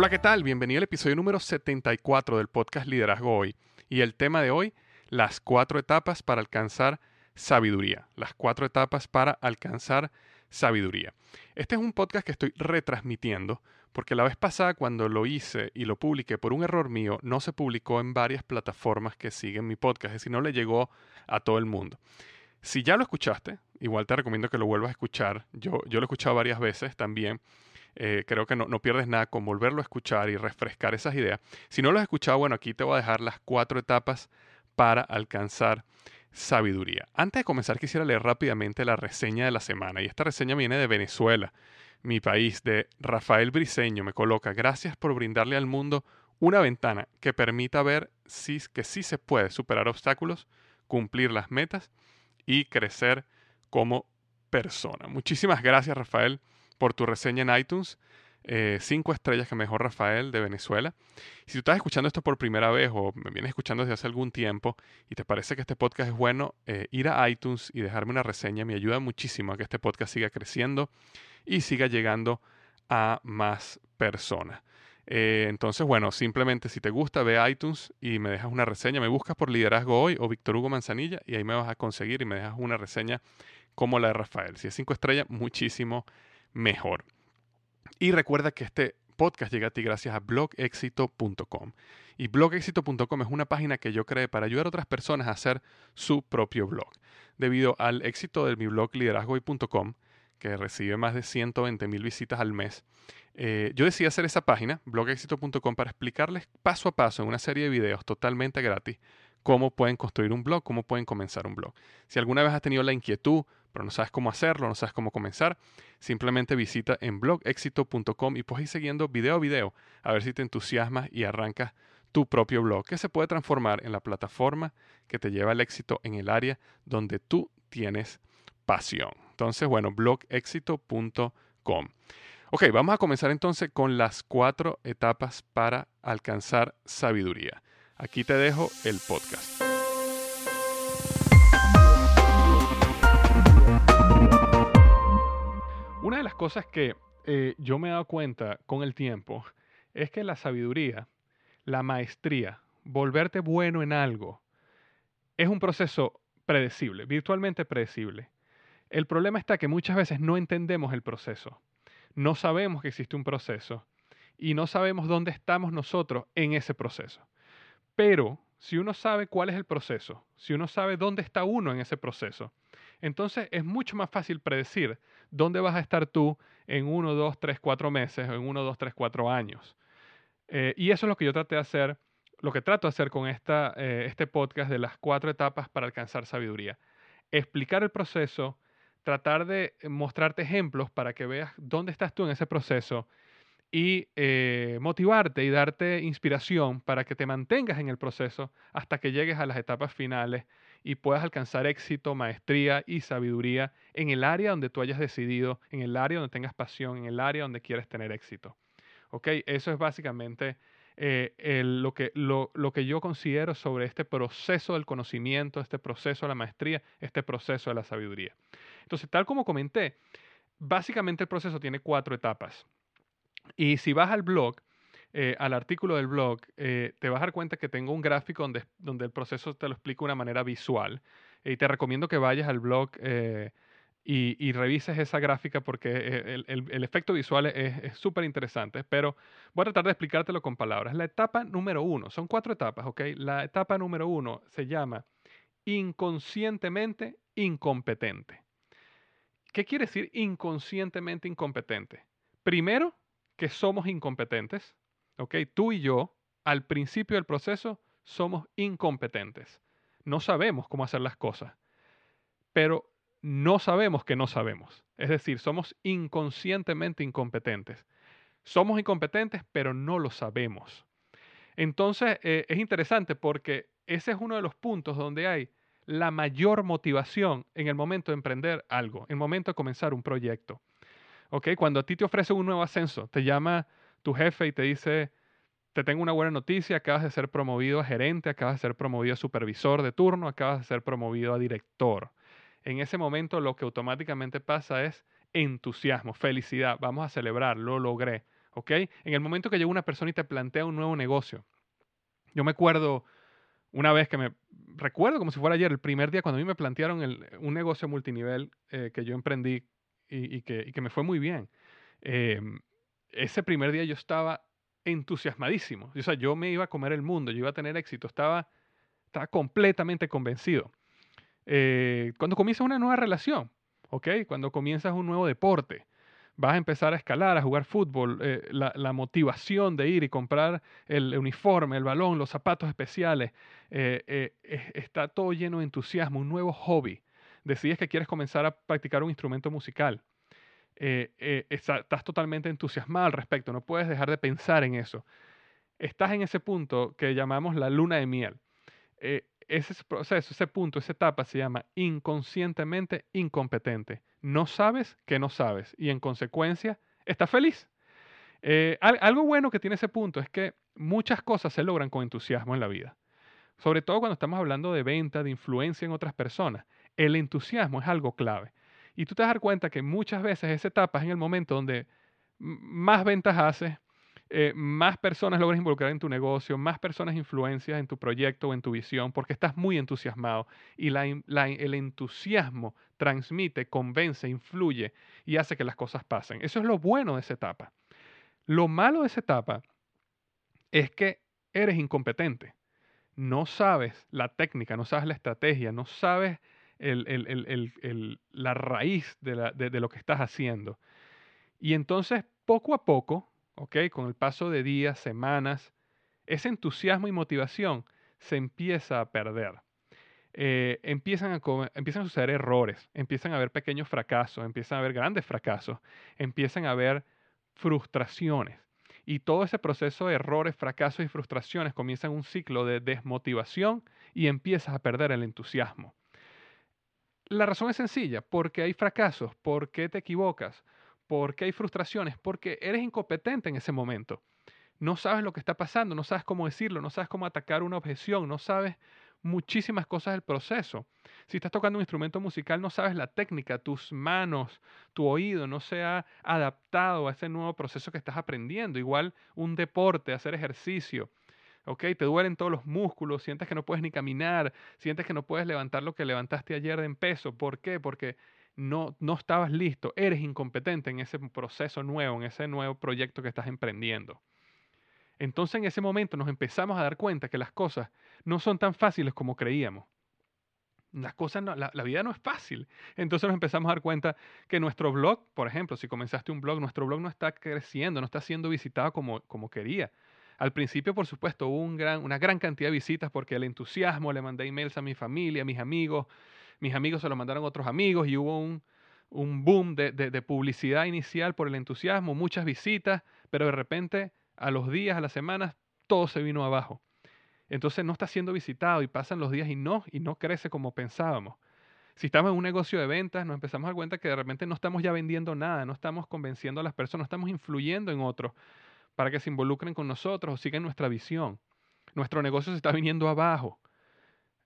Hola, ¿qué tal? Bienvenido al episodio número 74 del podcast Liderazgo Hoy. Y el tema de hoy, las cuatro etapas para alcanzar sabiduría. Las cuatro etapas para alcanzar sabiduría. Este es un podcast que estoy retransmitiendo porque la vez pasada cuando lo hice y lo publiqué por un error mío, no se publicó en varias plataformas que siguen mi podcast, es decir, no le llegó a todo el mundo. Si ya lo escuchaste, igual te recomiendo que lo vuelvas a escuchar. Yo, yo lo he escuchado varias veces también. Eh, creo que no, no, pierdes nada con volverlo a escuchar y refrescar esas ideas. Si no lo has escuchado, bueno, aquí te voy a dejar las cuatro etapas para alcanzar sabiduría. Antes de comenzar, quisiera leer rápidamente la reseña de la semana. Y esta reseña viene de Venezuela, mi país, de Rafael Briseño. Me coloca, gracias por brindarle al mundo una ventana que permita ver si, que sí se puede superar obstáculos, cumplir las metas y crecer como persona. Muchísimas gracias, Rafael por tu reseña en iTunes. Eh, cinco estrellas que mejor Rafael de Venezuela. Si tú estás escuchando esto por primera vez o me vienes escuchando desde hace algún tiempo y te parece que este podcast es bueno, eh, ir a iTunes y dejarme una reseña me ayuda muchísimo a que este podcast siga creciendo y siga llegando a más personas. Eh, entonces, bueno, simplemente si te gusta, ve a iTunes y me dejas una reseña. Me buscas por Liderazgo Hoy o Víctor Hugo Manzanilla y ahí me vas a conseguir y me dejas una reseña como la de Rafael. Si es cinco estrellas, muchísimo mejor. Y recuerda que este podcast llega a ti gracias a blogexito.com. Y blogexito.com es una página que yo creé para ayudar a otras personas a hacer su propio blog. Debido al éxito de mi blog liderazgoy.com, que recibe más de 120 mil visitas al mes, eh, yo decidí hacer esa página, blogexito.com, para explicarles paso a paso en una serie de videos totalmente gratis cómo pueden construir un blog, cómo pueden comenzar un blog. Si alguna vez has tenido la inquietud, pero no sabes cómo hacerlo, no sabes cómo comenzar, simplemente visita en blogexito.com y puedes ir siguiendo video a video a ver si te entusiasmas y arrancas tu propio blog que se puede transformar en la plataforma que te lleva al éxito en el área donde tú tienes pasión. Entonces, bueno, blogexito.com. Ok, vamos a comenzar entonces con las cuatro etapas para alcanzar sabiduría. Aquí te dejo el podcast. Una de las cosas que eh, yo me he dado cuenta con el tiempo es que la sabiduría, la maestría, volverte bueno en algo, es un proceso predecible, virtualmente predecible. El problema está que muchas veces no entendemos el proceso, no sabemos que existe un proceso y no sabemos dónde estamos nosotros en ese proceso. Pero si uno sabe cuál es el proceso, si uno sabe dónde está uno en ese proceso, entonces es mucho más fácil predecir dónde vas a estar tú en uno, dos, tres, cuatro meses o en uno, dos, tres, cuatro años. Eh, y eso es lo que yo traté de hacer, lo que trato de hacer con esta, eh, este podcast de las cuatro etapas para alcanzar sabiduría. Explicar el proceso, tratar de mostrarte ejemplos para que veas dónde estás tú en ese proceso y eh, motivarte y darte inspiración para que te mantengas en el proceso hasta que llegues a las etapas finales y puedas alcanzar éxito, maestría y sabiduría en el área donde tú hayas decidido, en el área donde tengas pasión, en el área donde quieres tener éxito. ¿Ok? Eso es básicamente eh, lo, que, lo, lo que yo considero sobre este proceso del conocimiento, este proceso de la maestría, este proceso de la sabiduría. Entonces, tal como comenté, básicamente el proceso tiene cuatro etapas. Y si vas al blog, eh, al artículo del blog, eh, te vas a dar cuenta que tengo un gráfico donde, donde el proceso te lo explico de una manera visual. y te recomiendo que vayas al blog eh, y, revises esa gráfica porque el, efecto visual es súper interesante. Pero voy a tratar de explicártelo con palabras. La etapa número uno, son cuatro etapas, ¿ok? La etapa número uno se llama inconscientemente incompetente. ¿Qué quiere decir inconscientemente incompetente? Primero, que somos incompetentes. ¿Ok? Tú y yo, al principio del proceso, somos incompetentes. No sabemos cómo hacer las cosas, pero no sabemos que no sabemos. Es decir, somos inconscientemente incompetentes. Somos incompetentes, pero no lo sabemos. Entonces, eh, es interesante porque ese es uno de los puntos donde hay la mayor motivación en el momento de emprender algo, en el momento de comenzar un proyecto. ¿ok? Cuando a ti te ofrece un nuevo ascenso, te llama tu jefe y te dice, te tengo una buena noticia, acabas de ser promovido a gerente, acabas de ser promovido a supervisor de turno, acabas de ser promovido a director. En ese momento lo que automáticamente pasa es entusiasmo, felicidad, vamos a celebrar, lo logré, ¿ok? En el momento que llega una persona y te plantea un nuevo negocio, yo me acuerdo una vez que me recuerdo como si fuera ayer, el primer día cuando a mí me plantearon un negocio multinivel eh, que yo emprendí y, que, me fue muy bien. Em, ese primer día yo estaba entusiasmadísimo. O sea, yo me iba a comer el mundo, yo iba a tener éxito, estaba, estaba completamente convencido. Eh, cuando comienzas una nueva relación, ¿ok? Cuando comienzas un nuevo deporte, vas a empezar a escalar, a jugar fútbol, eh, la, motivación de ir y comprar el uniforme, el balón, los zapatos especiales, eh, está todo lleno de entusiasmo, un nuevo hobby decides que quieres comenzar a practicar un instrumento musical, eh, eh, estás totalmente entusiasmado al respecto, no puedes dejar de pensar en eso. Estás en ese punto que llamamos la luna de miel. Eh, ese proceso, ese punto, esa etapa se llama inconscientemente incompetente. No sabes que no sabes y en consecuencia estás feliz. algo bueno que tiene ese punto es que muchas cosas se logran con entusiasmo en la vida. Sobre todo cuando estamos hablando de venta, de influencia en otras personas el entusiasmo es algo clave. Y tú te das cuenta que muchas veces esa etapa es en el momento donde más ventas haces, eh, más personas logras involucrar en tu negocio, más personas influencias en tu proyecto o en tu visión, porque estás muy entusiasmado y el entusiasmo transmite, convence, influye y hace que las cosas pasen. Eso es lo bueno de esa etapa. Lo malo de esa etapa es que eres incompetente. No sabes la técnica, no sabes la estrategia, no sabes la raíz de, lo que estás haciendo. Y entonces, poco a poco, con el paso de días, semanas, ese entusiasmo y motivación se empieza a perder. Eh, empiezan, a, empiezan suceder errores, empiezan a haber pequeños fracasos, empiezan a haber grandes fracasos, empiezan a haber frustraciones. Y todo ese proceso de errores, fracasos y frustraciones comienza en un ciclo de desmotivación y empiezas a perder el entusiasmo. La razón es sencilla, porque hay fracasos, porque te equivocas, porque hay frustraciones, porque eres incompetente en ese momento. No sabes lo que está pasando, no sabes cómo decirlo, no sabes cómo atacar una objeción, no sabes muchísimas cosas del proceso. Si estás tocando un instrumento musical, no sabes la técnica, tus manos, tu oído no se ha adaptado a ese nuevo proceso que estás aprendiendo. Igual un deporte, hacer ejercicio. ¿Ok? Te duelen todos los músculos, sientes que no puedes ni caminar, sientes que no puedes levantar lo que levantaste ayer en peso. ¿Por qué? Porque no, no estabas listo, eres incompetente en ese proceso nuevo, en ese nuevo proyecto que estás emprendiendo. Entonces en ese momento nos empezamos a dar cuenta que las cosas no son tan fáciles como creíamos. Las cosas la, vida no es fácil. Entonces nos empezamos a dar cuenta que nuestro blog, por ejemplo, si comenzaste un blog, nuestro blog no está creciendo, no está siendo visitado como, como quería. Al principio, por supuesto, hubo un gran, una gran cantidad de visitas porque el entusiasmo, le mandé emails a mi familia, a mis amigos, mis amigos se lo mandaron a otros amigos y hubo un, un boom de, de, publicidad inicial por el entusiasmo, muchas visitas, pero de repente a los días, a las semanas, todo se vino abajo. Entonces no está siendo visitado y pasan los días y no, y no crece como pensábamos. Si estamos en un negocio de ventas, nos empezamos a dar cuenta que de repente no estamos ya vendiendo nada, no estamos convenciendo a las personas, no estamos influyendo en otros para que se involucren con nosotros o sigan nuestra visión. Nuestro negocio se está viniendo abajo.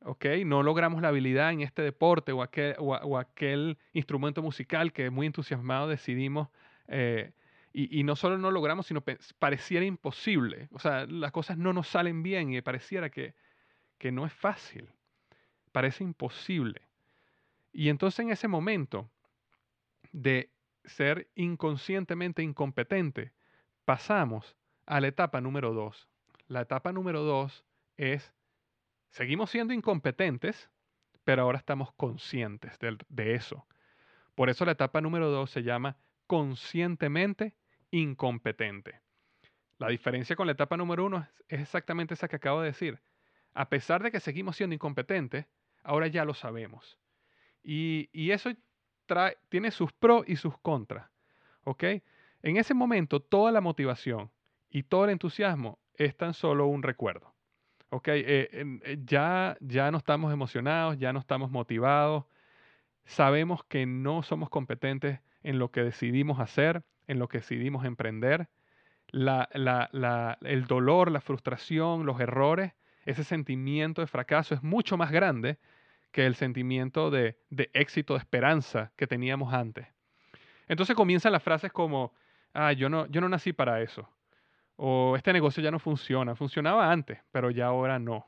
¿ok? No logramos la habilidad en este deporte o aquel, instrumento musical que muy entusiasmado decidimos. Eh, y, y, no solo no logramos, sino pareciera imposible. O sea, las cosas no nos salen bien y pareciera que, que no es fácil. Parece imposible. Y entonces en ese momento de ser inconscientemente incompetente, pasamos a la etapa número dos. La etapa número dos es Seguimos siendo incompetentes, pero ahora estamos conscientes de, eso. Por eso la etapa número dos se llama conscientemente incompetente. La diferencia con la etapa número uno es exactamente esa que acabo de decir. A pesar de que seguimos siendo incompetentes, ahora ya lo sabemos. Y, eso trae, tiene sus pros y sus contras. ¿Ok? En ese momento, toda la motivación y todo el entusiasmo es tan solo un recuerdo ok, eh, eh, ya, ya no estamos emocionados, ya no estamos motivados, sabemos que no somos competentes en lo que decidimos hacer, en lo que decidimos emprender. el dolor, la frustración, los errores, ese sentimiento de fracaso es mucho más grande que el sentimiento de, de éxito, de esperanza que teníamos antes. Entonces comienzan las frases como, ah, yo no, yo no nací para eso o este negocio ya no funciona, funcionaba antes, pero ya ahora no.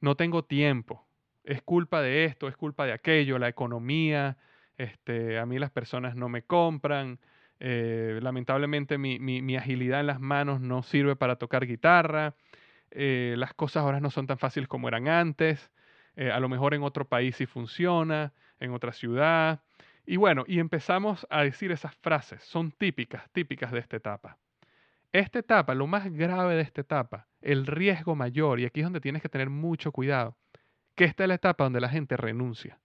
No tengo tiempo. Es culpa de esto, es culpa de aquello, la economía, este, a mí las personas no me compran, eh, lamentablemente mi, agilidad en las manos no sirve para tocar guitarra, eh, las cosas ahora no son tan fáciles como eran antes, eh, a lo mejor en otro país sí funciona, en otra ciudad. Y bueno, y empezamos a decir esas frases, son típicas, típicas de esta etapa. Esta etapa, lo más grave de esta etapa, el riesgo mayor, y aquí es donde tienes que tener mucho cuidado, que esta es la etapa donde la gente renuncia.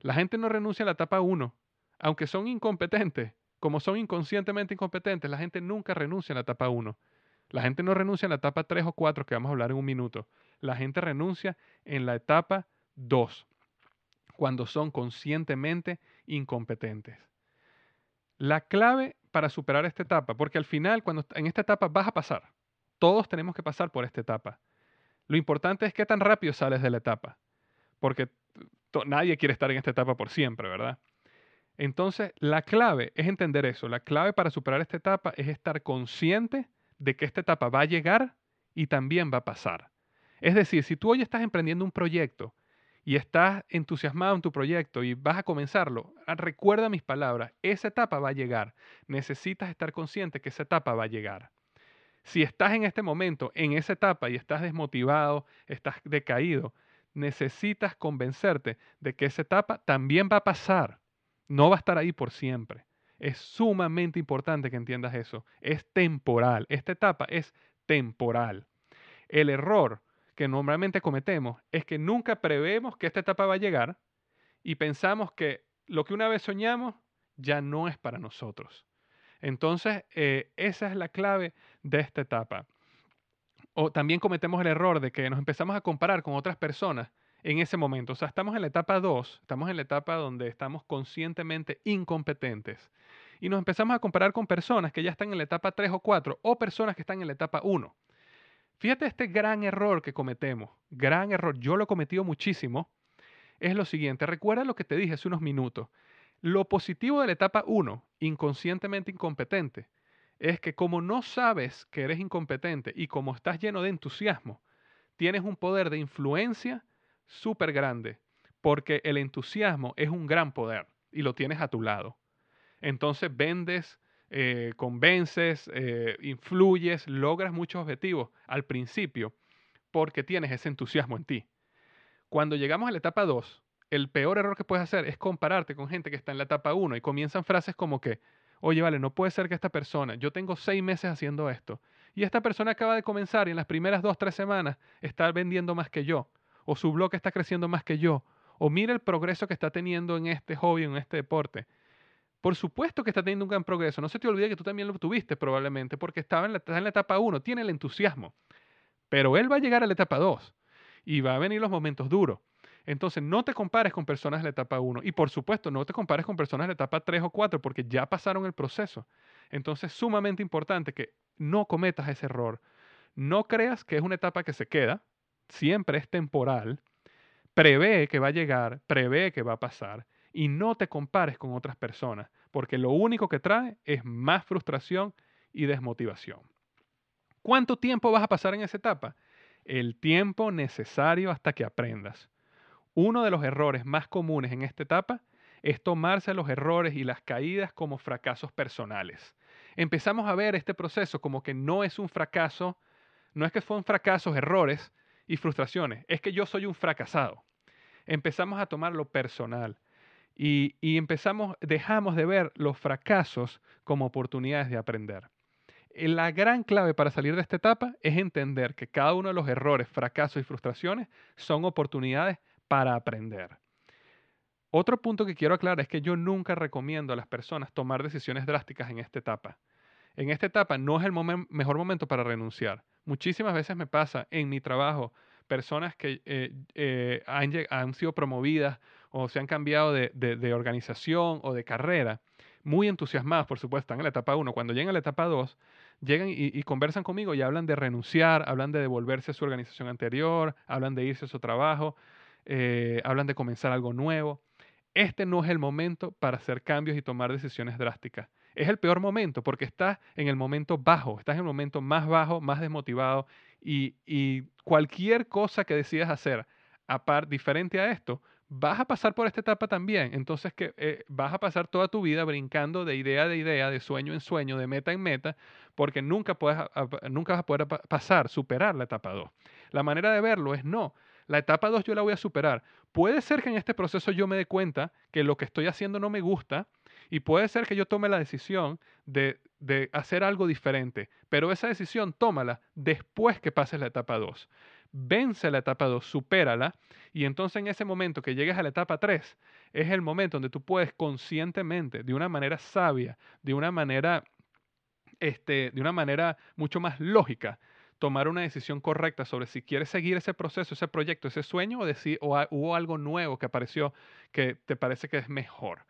La gente no renuncia a la etapa 1, aunque son incompetentes, como son inconscientemente incompetentes, la gente nunca renuncia a la etapa 1. La gente no renuncia en la etapa 3 o 4, que vamos a hablar en un minuto. La gente renuncia en la etapa 2, cuando son conscientemente incompetentes. La clave para superar esta etapa, porque al final, cuando en esta etapa vas a pasar, todos tenemos que pasar por esta etapa. Lo importante es qué tan rápido sales de la etapa, porque nadie quiere estar en esta etapa por siempre, ¿verdad? Entonces, la clave es entender eso. La clave para superar esta etapa es estar consciente de que esta etapa va a llegar y también va a pasar. Es decir, si tú hoy estás emprendiendo un proyecto y estás entusiasmado en tu proyecto y vas a comenzarlo, ah, recuerda mis palabras, esa etapa va a llegar. Necesitas estar consciente que esa etapa va a llegar. Si estás en este momento, en esa etapa y estás desmotivado, estás decaído, necesitas convencerte de que esa etapa también va a pasar. No va a estar ahí por siempre. Es sumamente importante que entiendas eso. Es temporal. Esta etapa es temporal. El error que normalmente cometemos es que nunca prevemos que esta etapa va a llegar y pensamos que lo que una vez soñamos ya no es para nosotros. Entonces, eh, esa es la clave de esta etapa. O también cometemos el error de que nos empezamos a comparar con otras personas en ese momento. O sea, estamos en la etapa 2, estamos en la etapa donde estamos conscientemente incompetentes. Y nos empezamos a comparar con personas que ya están en la etapa 3 o 4 o personas que están en la etapa 1. Fíjate este gran error que cometemos, gran error, yo lo he cometido muchísimo, es lo siguiente, recuerda lo que te dije hace unos minutos, lo positivo de la etapa 1, inconscientemente incompetente, es que como no sabes que eres incompetente y como estás lleno de entusiasmo, tienes un poder de influencia súper grande, porque el entusiasmo es un gran poder. y lo tienes a tu lado. Entonces vendes, eh, convences, eh, influyes, logras muchos objetivos al principio porque tienes ese entusiasmo en ti. Cuando llegamos a la etapa 2, el peor error que puedes hacer es compararte con gente que está en la etapa 1 y comienzan frases como que, oye, vale, no puede ser que esta persona, yo tengo seis meses haciendo esto, y esta persona acaba de comenzar y en las primeras dos, tres semanas está vendiendo más que yo, o su blog está creciendo más que yo, o mira el progreso que está teniendo en este hobby, en este deporte. Por supuesto que está teniendo un gran progreso. No se te olvide que tú también lo tuviste probablemente porque estaba en la, en la etapa 1, tiene el entusiasmo. Pero él va a llegar a la etapa 2 y va a venir los momentos duros. Entonces, no te compares con personas de la etapa 1 y por supuesto, no te compares con personas de la etapa 3 o 4 porque ya pasaron el proceso. Entonces, sumamente importante que no cometas ese error. No creas que es una etapa que se queda, siempre es temporal. Prevé que va a llegar, prevé que va a pasar y no te compares con otras personas, porque lo único que trae es más frustración y desmotivación. ¿Cuánto tiempo vas a pasar en esa etapa? El tiempo necesario hasta que aprendas. Uno de los errores más comunes en esta etapa es tomarse los errores y las caídas como fracasos personales. Empezamos a ver este proceso como que no es un fracaso, no es que fueron fracasos, errores y frustraciones, es que yo soy un fracasado. Empezamos a tomar lo personal y, empezamos, dejamos de ver los fracasos como oportunidades de aprender. La gran clave para salir de esta etapa es entender que cada uno de los errores, fracasos y frustraciones son oportunidades para aprender. Otro punto que quiero aclarar es que yo nunca recomiendo a las personas tomar decisiones drásticas en esta etapa. En esta etapa no es el mejor momento para renunciar. Muchísimas veces me pasa en mi trabajo personas que eh, eh, han, sido promovidas o se han cambiado de, organización o de carrera, muy entusiasmadas, por supuesto, están en la etapa 1. Cuando llegan a la etapa 2, llegan y, conversan conmigo y hablan de renunciar, hablan de devolverse a su organización anterior, hablan de irse a su trabajo, eh, hablan de comenzar algo nuevo. Este no es el momento para hacer cambios y tomar decisiones drásticas. Es el peor momento porque estás en el momento bajo, estás en el momento más bajo, más desmotivado y, cualquier cosa que decidas hacer aparte, diferente a esto, vas a pasar por esta etapa también. Entonces que eh, vas a pasar toda tu vida brincando de idea de idea, de sueño en sueño, de meta en meta, porque nunca, puedes, nunca vas a poder pasar, superar la etapa 2. La manera de verlo es no, la etapa 2 yo la voy a superar. Puede ser que en este proceso yo me dé cuenta que lo que estoy haciendo no me gusta y puede ser que yo tome la decisión de, de hacer algo diferente, pero esa decisión tómala después que pases la etapa 2. Vence la etapa 2, supérala y entonces en ese momento que llegues a la etapa 3 es el momento donde tú puedes conscientemente, de una manera sabia, de una manera, este, de una manera mucho más lógica, tomar una decisión correcta sobre si quieres seguir ese proceso, ese proyecto, ese sueño o, decir, o hubo algo nuevo que apareció que te parece que es mejor.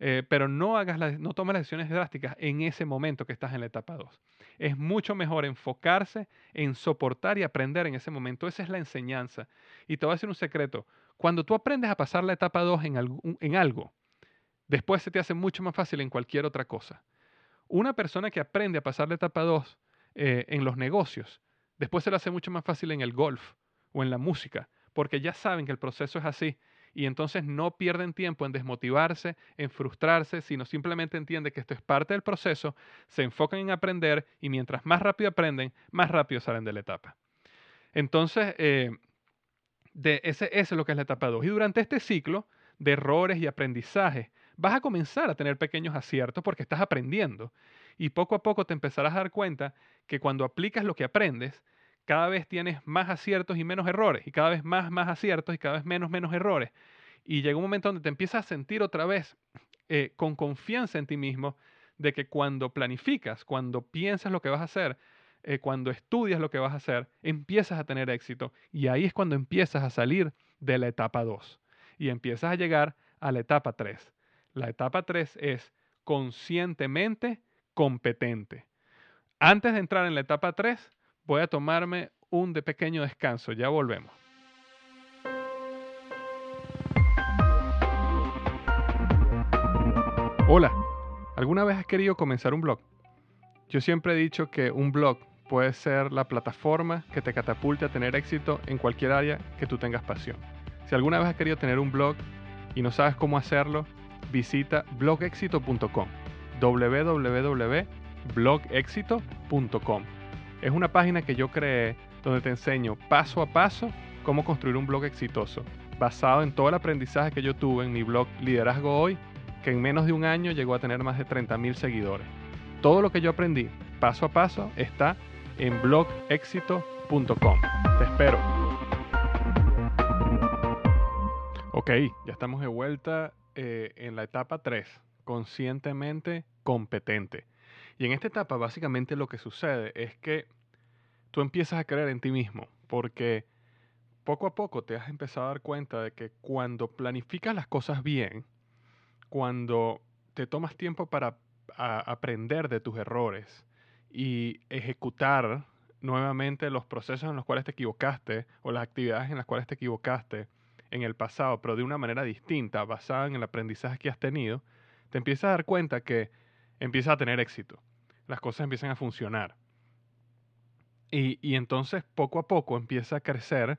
Eh, pero no, hagas no tomes las decisiones drásticas en ese momento que estás en la etapa 2. Es mucho mejor enfocarse en soportar y aprender en ese momento. Esa es la enseñanza. Y te voy a decir un secreto. Cuando tú aprendes a pasar la etapa 2 en, en algo, después se te hace mucho más fácil en cualquier otra cosa. Una persona que aprende a pasar la etapa 2 eh, en los negocios Después se lo hace mucho más fácil en el golf o en la música, porque ya saben que el proceso es así y entonces no pierden tiempo en desmotivarse, en frustrarse, sino simplemente entienden que esto es parte del proceso, se enfocan en aprender y mientras más rápido aprenden, más rápido salen de la etapa. Entonces, eh, de ese, es lo que es la etapa 2. Y durante este ciclo de errores y aprendizaje, vas a comenzar a tener pequeños aciertos porque estás aprendiendo. Y poco a poco te empezarás a dar cuenta que cuando aplicas lo que aprendes, cada vez tienes más aciertos y menos errores, y cada vez más, más aciertos y cada vez menos, menos errores. Y llega un momento donde te empiezas a sentir otra vez eh, con confianza en ti mismo de que cuando planificas, cuando piensas lo que vas a hacer, eh, cuando estudias lo que vas a hacer, empiezas a tener éxito. Y ahí es cuando empiezas a salir de la etapa 2 y empiezas a llegar a la etapa 3. La etapa 3 es conscientemente competente. Antes de entrar en la etapa 3, voy a tomarme un de pequeño descanso. Ya volvemos. Hola, ¿alguna vez has querido comenzar un blog? Yo siempre he dicho que un blog puede ser la plataforma que te catapulte a tener éxito en cualquier área que tú tengas pasión. Si alguna vez has querido tener un blog y no sabes cómo hacerlo, visita blogexito.com. www.blogexito.com. Es una página que yo creé donde te enseño paso a paso cómo construir un blog exitoso, basado en todo el aprendizaje que yo tuve en mi blog Liderazgo Hoy, que en menos de un año llegó a tener más de 30.000 seguidores. Todo lo que yo aprendí paso a paso está en blogexito.com. Te espero. Ok, ya estamos de vuelta eh, en la etapa 3, conscientemente competente. Y en esta etapa básicamente lo que sucede es que tú empiezas a creer en ti mismo, porque poco a poco te has empezado a dar cuenta de que cuando planificas las cosas bien, cuando te tomas tiempo para aprender de tus errores y ejecutar nuevamente los procesos en los cuales te equivocaste o las actividades en las cuales te equivocaste en el pasado, pero de una manera distinta, basada en el aprendizaje que has tenido, te empiezas a dar cuenta que empiezas a tener éxito. Las cosas empiezan a funcionar. Y, y entonces poco a poco empieza a crecer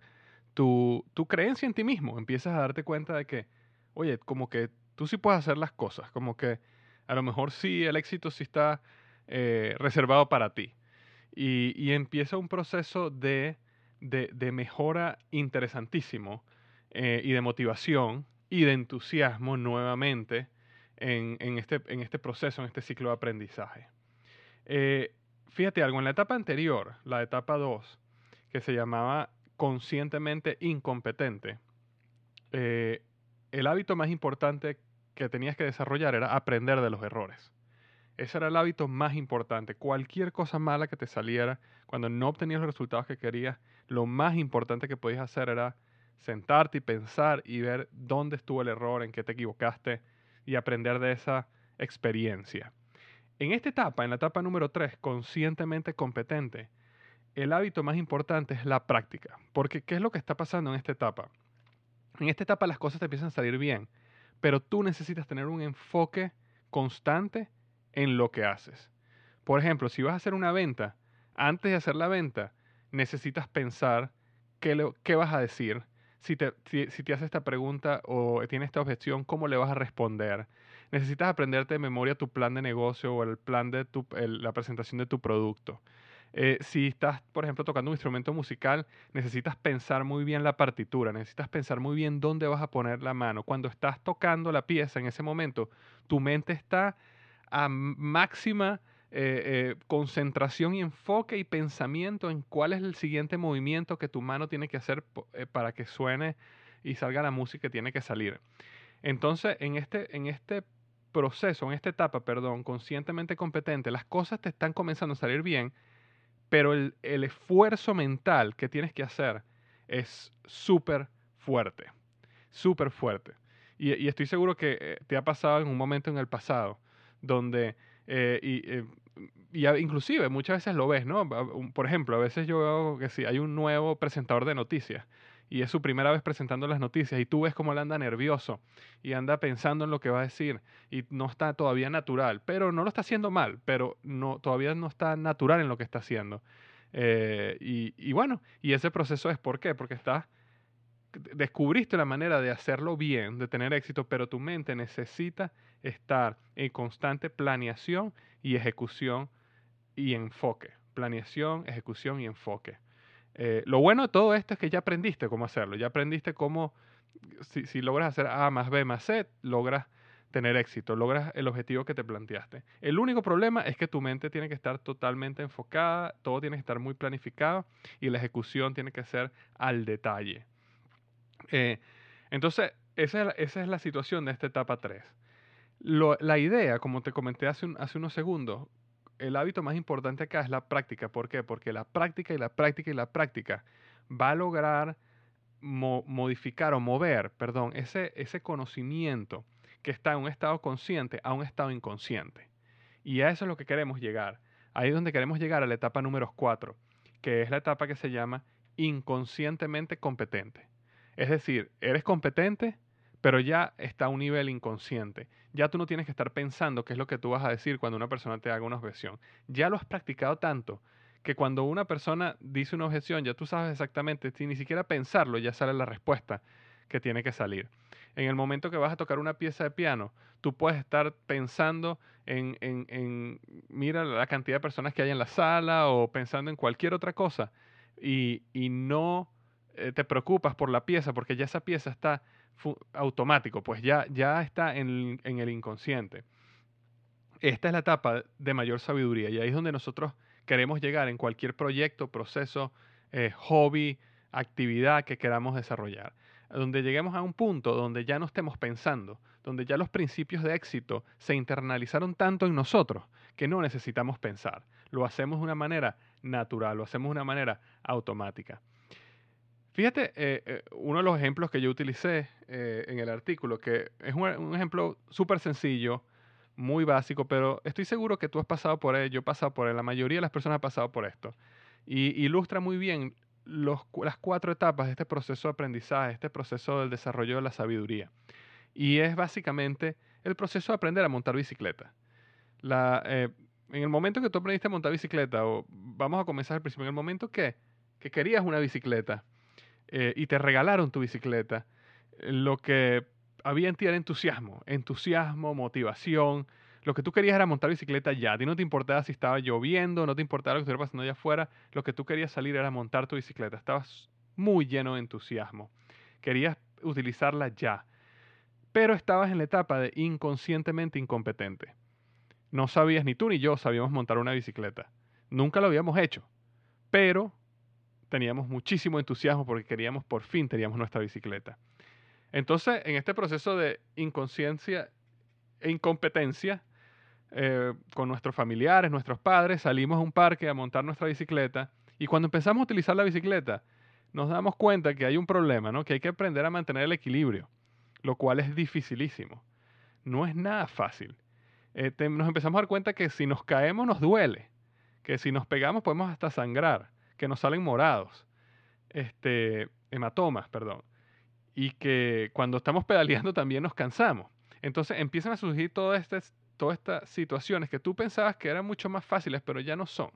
tu, tu creencia en ti mismo. Empiezas a darte cuenta de que, oye, como que tú sí puedes hacer las cosas, como que a lo mejor sí el éxito sí está eh, reservado para ti. Y, y, empieza un proceso de, de, mejora interesantísimo eh, y de motivación y de entusiasmo nuevamente en, en, este, en este proceso, en este ciclo de aprendizaje. Eh, fíjate algo, en la etapa anterior, la etapa 2, que se llamaba conscientemente incompetente, eh, el hábito más importante que tenías que desarrollar era aprender de los errores. Ese era el hábito más importante. Cualquier cosa mala que te saliera, cuando no obtenías los resultados que querías, lo más importante que podías hacer era sentarte y pensar y ver dónde estuvo el error, en qué te equivocaste y aprender de esa experiencia. En esta etapa, en la etapa número 3, conscientemente competente, el hábito más importante es la práctica. Porque, ¿qué es lo que está pasando en esta etapa? En esta etapa las cosas te empiezan a salir bien, pero tú necesitas tener un enfoque constante en lo que haces. Por ejemplo, si vas a hacer una venta, antes de hacer la venta, necesitas pensar qué, qué vas a decir, si te, si, esta pregunta o tiene esta objeción, ¿cómo le vas a responder? Necesitas aprenderte de memoria tu plan de negocio o el plan de tu, la presentación de tu producto. Eh, si estás, por ejemplo, tocando un instrumento musical, necesitas pensar muy bien la partitura, necesitas pensar muy bien dónde vas a poner la mano. Cuando estás tocando la pieza en ese momento, tu mente está a máxima eh, eh, concentración y enfoque y pensamiento en cuál es el siguiente movimiento que tu mano tiene que hacer para que suene y salga la música que tiene que salir. Entonces, en este, en este proceso, en esta etapa, perdón, conscientemente competente, las cosas te están comenzando a salir bien, pero el, el esfuerzo mental que tienes que hacer es súper fuerte, súper fuerte. Y, estoy seguro que te ha pasado en un momento en el pasado donde eh, y, eh, inclusive muchas veces lo ves, ¿no? Por ejemplo, a veces yo veo que si hay un nuevo presentador de noticias y es su primera vez presentando las noticias y tú ves cómo él anda nervioso y anda pensando en lo que va a decir y no está todavía natural, pero no lo está haciendo mal, pero no, todavía no está natural en lo que está haciendo. Eh, y, bueno, y ese proceso es ¿por qué? Porque estás descubriste la manera de hacerlo bien, de tener éxito, pero tu mente necesita estar en constante planeación y ejecución y enfoque. Planeación, ejecución y enfoque. Eh, lo bueno de todo esto es que ya aprendiste cómo hacerlo, ya aprendiste cómo, si, logras hacer A más B más C, logras tener éxito, logras el objetivo que te planteaste. El único problema es que tu mente tiene que estar totalmente enfocada, todo tiene que estar muy planificado y la ejecución tiene que ser al detalle. Eh, entonces, esa es, la, situación de esta etapa 3. la idea, como te comenté hace, hace unos segundos, el hábito más importante acá es la práctica. ¿Por qué? Porque la práctica y la práctica y la práctica va a lograr modificar o mover, perdón, ese, ese conocimiento que está en un estado consciente a un estado inconsciente. Y a eso es lo que queremos llegar. Ahí es donde queremos llegar a la etapa número 4, que es la etapa que se llama inconscientemente competente. Es decir, eres competente, pero ya está a un nivel inconsciente. Ya tú no tienes que estar pensando qué es lo que tú vas a decir cuando una persona te haga una objeción. Ya lo has practicado tanto que cuando una persona dice una objeción, ya tú sabes exactamente, sin ni siquiera pensarlo, ya sale la respuesta que tiene que salir. En el momento que vas a tocar una pieza de piano, tú puedes estar pensando en, mira la cantidad de personas que hay en la sala o pensando en cualquier otra cosa y, no eh, te preocupas por la pieza porque ya esa pieza está automático, pues ya, ya está en, el inconsciente. Esta es la etapa de mayor sabiduría y ahí es donde nosotros queremos llegar en cualquier proyecto, proceso, eh, hobby, actividad que queramos desarrollar. Donde lleguemos a un punto donde ya no estemos pensando, donde ya los principios de éxito se internalizaron tanto en nosotros que no necesitamos pensar. Lo hacemos de una manera natural, lo hacemos de una manera automática. Fíjate, eh, eh, uno de los ejemplos que yo utilicé eh, en el artículo, que es un, ejemplo súper sencillo, muy básico, pero estoy seguro que tú has pasado por ello, yo he pasado por él, la mayoría de las personas han pasado por esto. Y ilustra muy bien las cuatro etapas de este proceso de aprendizaje, este proceso del desarrollo de la sabiduría. Y es básicamente el proceso de aprender a montar bicicleta. en el momento que tú aprendiste a montar bicicleta, o vamos a comenzar al principio, en el momento que, que querías una bicicleta, eh, y te regalaron tu bicicleta, lo que había en ti era entusiasmo, entusiasmo, motivación. Lo que tú querías era montar bicicleta ya. A ti no te importaba si estaba lloviendo, no te importaba lo que estuviera pasando allá afuera. Lo que tú querías salir era montar tu bicicleta. Estabas muy lleno de entusiasmo. Querías utilizarla ya. Pero estabas en la etapa de inconscientemente incompetente. No sabías, ni tú ni yo sabíamos montar una bicicleta. Nunca lo habíamos hecho. Pero teníamos muchísimo entusiasmo porque queríamos, por fin teníamos nuestra bicicleta. Entonces, en este proceso de inconsciencia e incompetencia, eh, con nuestros familiares, nuestros padres, salimos a un parque a montar nuestra bicicleta y cuando empezamos a utilizar la bicicleta, nos damos cuenta que hay un problema, ¿no? que hay que aprender a mantener el equilibrio, lo cual es dificilísimo. No es nada fácil. Eh, nos empezamos a dar cuenta que si nos caemos nos duele, que si nos pegamos podemos hasta sangrar que nos salen morados, este, hematomas, perdón, y que cuando estamos pedaleando también nos cansamos. Entonces empiezan a surgir todas estas, todas estas situaciones que tú pensabas que eran mucho más fáciles, pero ya no son.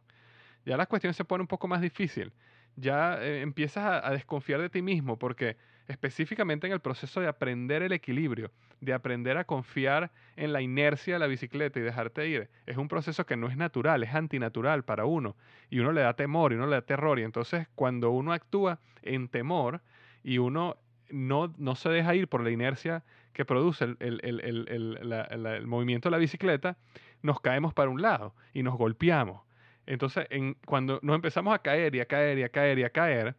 Ya la cuestión se pone un poco más difícil. Ya eh, empiezas a desconfiar de ti mismo porque específicamente en el proceso de aprender el equilibrio, de aprender a confiar en la inercia de la bicicleta y dejarte ir, es un proceso que no es natural, es antinatural para uno. Y uno le da temor y uno le da terror. Y entonces cuando uno actúa en temor y uno no, no se deja ir por la inercia que produce el, el, movimiento de la bicicleta, nos caemos para un lado y nos golpeamos. Entonces, en, cuando nos empezamos a caer y a caer y a caer y a caer,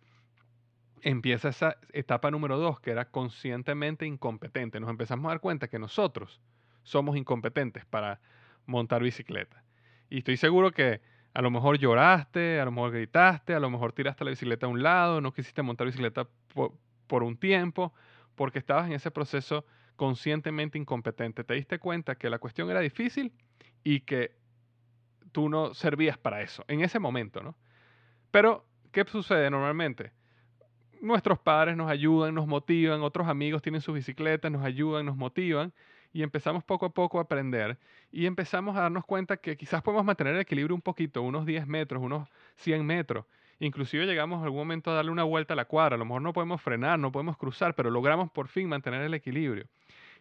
empieza esa etapa número dos, que era conscientemente incompetente. Nos empezamos a dar cuenta que nosotros somos incompetentes para montar bicicleta. Y estoy seguro que a lo mejor lloraste, a lo mejor gritaste, a lo mejor tiraste la bicicleta a un lado, no quisiste montar bicicleta por, un tiempo, porque estabas en ese proceso conscientemente incompetente. Te diste cuenta que la cuestión era difícil y que tú no servías para eso, en ese momento, ¿no? Pero, ¿qué sucede normalmente? Nuestros padres nos ayudan, nos motivan, otros amigos tienen sus bicicletas, nos ayudan, nos motivan y empezamos poco a poco a aprender y empezamos a darnos cuenta que quizás podemos mantener el equilibrio un poquito, unos 10 metros, unos 100 metros. Inclusive llegamos en algún momento a darle una vuelta a la cuadra, a lo mejor no podemos frenar, no podemos cruzar, pero logramos por fin mantener el equilibrio.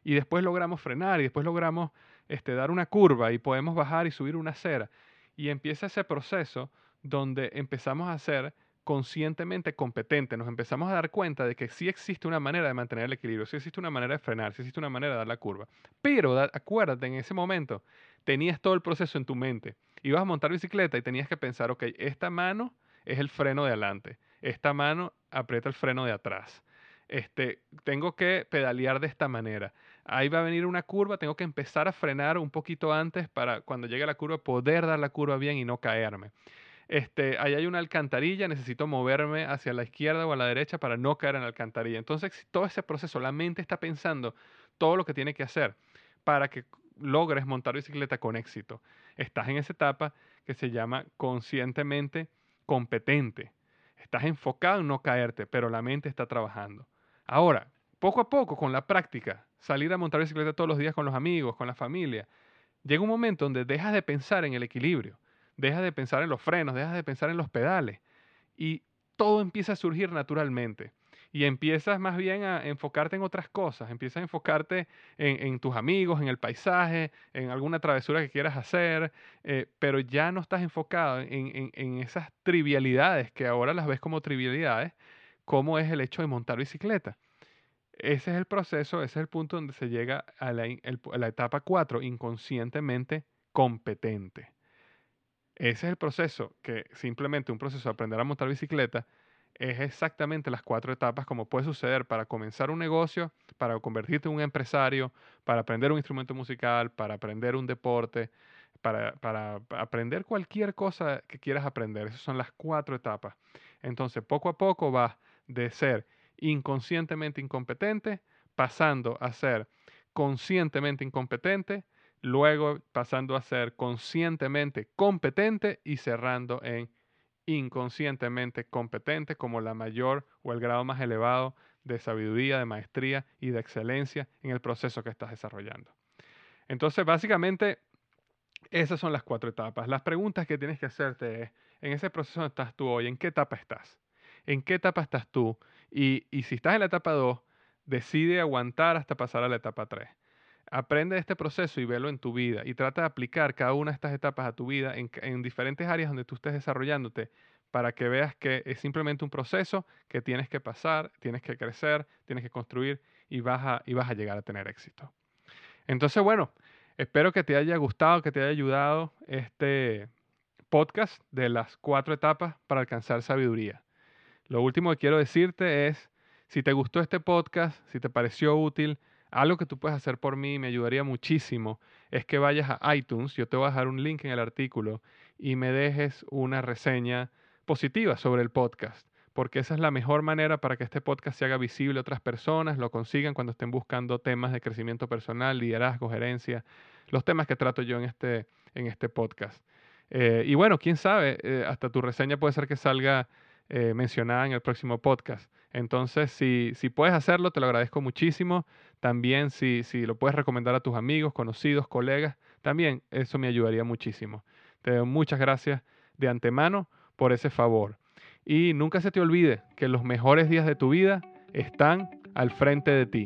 Y después logramos frenar y después logramos este, dar una curva y podemos bajar y subir una acera. Y empieza ese proceso donde empezamos a hacer conscientemente competente, nos empezamos a dar cuenta de que sí existe una manera de mantener el equilibrio, sí existe una manera de frenar, sí existe una manera de dar la curva. Pero acuérdate, en ese momento tenías todo el proceso en tu mente. Ibas a montar bicicleta y tenías que pensar, ok, esta mano es el freno de adelante, esta mano aprieta el freno de atrás. Este, tengo que pedalear de esta manera. Ahí va a venir una curva, tengo que empezar a frenar un poquito antes para cuando llegue la curva poder dar la curva bien y no caerme este, ahí hay una alcantarilla, necesito moverme hacia la izquierda o a la derecha para no caer en la alcantarilla. Entonces, todo ese proceso, la mente está pensando todo lo que tiene que hacer para que logres montar bicicleta con éxito. Estás en esa etapa que se llama conscientemente competente. Estás enfocado en no caerte, pero la mente está trabajando. Ahora, poco a poco, con la práctica, salir a montar bicicleta todos los días con los amigos, con la familia, llega un momento donde dejas de pensar en el equilibrio dejas de pensar en los frenos, dejas de pensar en los pedales y todo empieza a surgir naturalmente. y empiezas más bien a enfocarte en otras cosas, empiezas a enfocarte en, tus amigos, en el paisaje, en alguna travesura que quieras hacer, eh, pero ya no estás enfocado en, en, esas trivialidades que ahora las ves como trivialidades, como es el hecho de montar bicicleta. Ese es el proceso, ese es el punto donde se llega a la, etapa 4, inconscientemente competente. Ese es el proceso, que simplemente un proceso de aprender a montar bicicleta es exactamente las cuatro etapas como puede suceder para comenzar un negocio, para convertirte en un empresario, para aprender un instrumento musical, para aprender un deporte, para, para, aprender cualquier cosa que quieras aprender. Esas son las cuatro etapas. Entonces, poco a poco vas de ser inconscientemente incompetente, pasando a ser conscientemente incompetente, luego pasando a ser conscientemente competente y cerrando en inconscientemente competente como la mayor o el grado más elevado de sabiduría, de maestría y de excelencia en el proceso que estás desarrollando. Entonces, básicamente, esas son las cuatro etapas. Las preguntas que tienes que hacerte es, en ese proceso estás tú hoy, ¿en qué etapa estás? ¿En qué etapa estás tú? Y, y si estás en la etapa 2, decide aguantar hasta pasar a la etapa 3. Aprende este proceso y velo en tu vida y trata de aplicar cada una de estas etapas a tu vida en, diferentes áreas donde tú estés desarrollándote para que veas que es simplemente un proceso que tienes que pasar, tienes que crecer, tienes que construir y vas a, y vas a llegar a tener éxito. Entonces, bueno, espero que te haya gustado, que te haya ayudado este podcast de las cuatro etapas para alcanzar sabiduría. Lo último que quiero decirte es, si te gustó este podcast, si te pareció útil, algo que tú puedes hacer por mí, me ayudaría muchísimo, es que vayas a iTunes, yo te voy a dejar un link en el artículo y me dejes una reseña positiva sobre el podcast, porque esa es la mejor manera para que este podcast se haga visible a otras personas, lo consigan cuando estén buscando temas de crecimiento personal, liderazgo, gerencia, los temas que trato yo en este, en este podcast. Eh, y bueno, quién sabe, eh, hasta tu reseña puede ser que salga eh, mencionada en el próximo podcast. Entonces, si, si puedes hacerlo, te lo agradezco muchísimo. También si, si lo puedes recomendar a tus amigos, conocidos, colegas, también eso me ayudaría muchísimo. Te doy muchas gracias de antemano por ese favor. Y nunca se te olvide que los mejores días de tu vida están al frente de ti.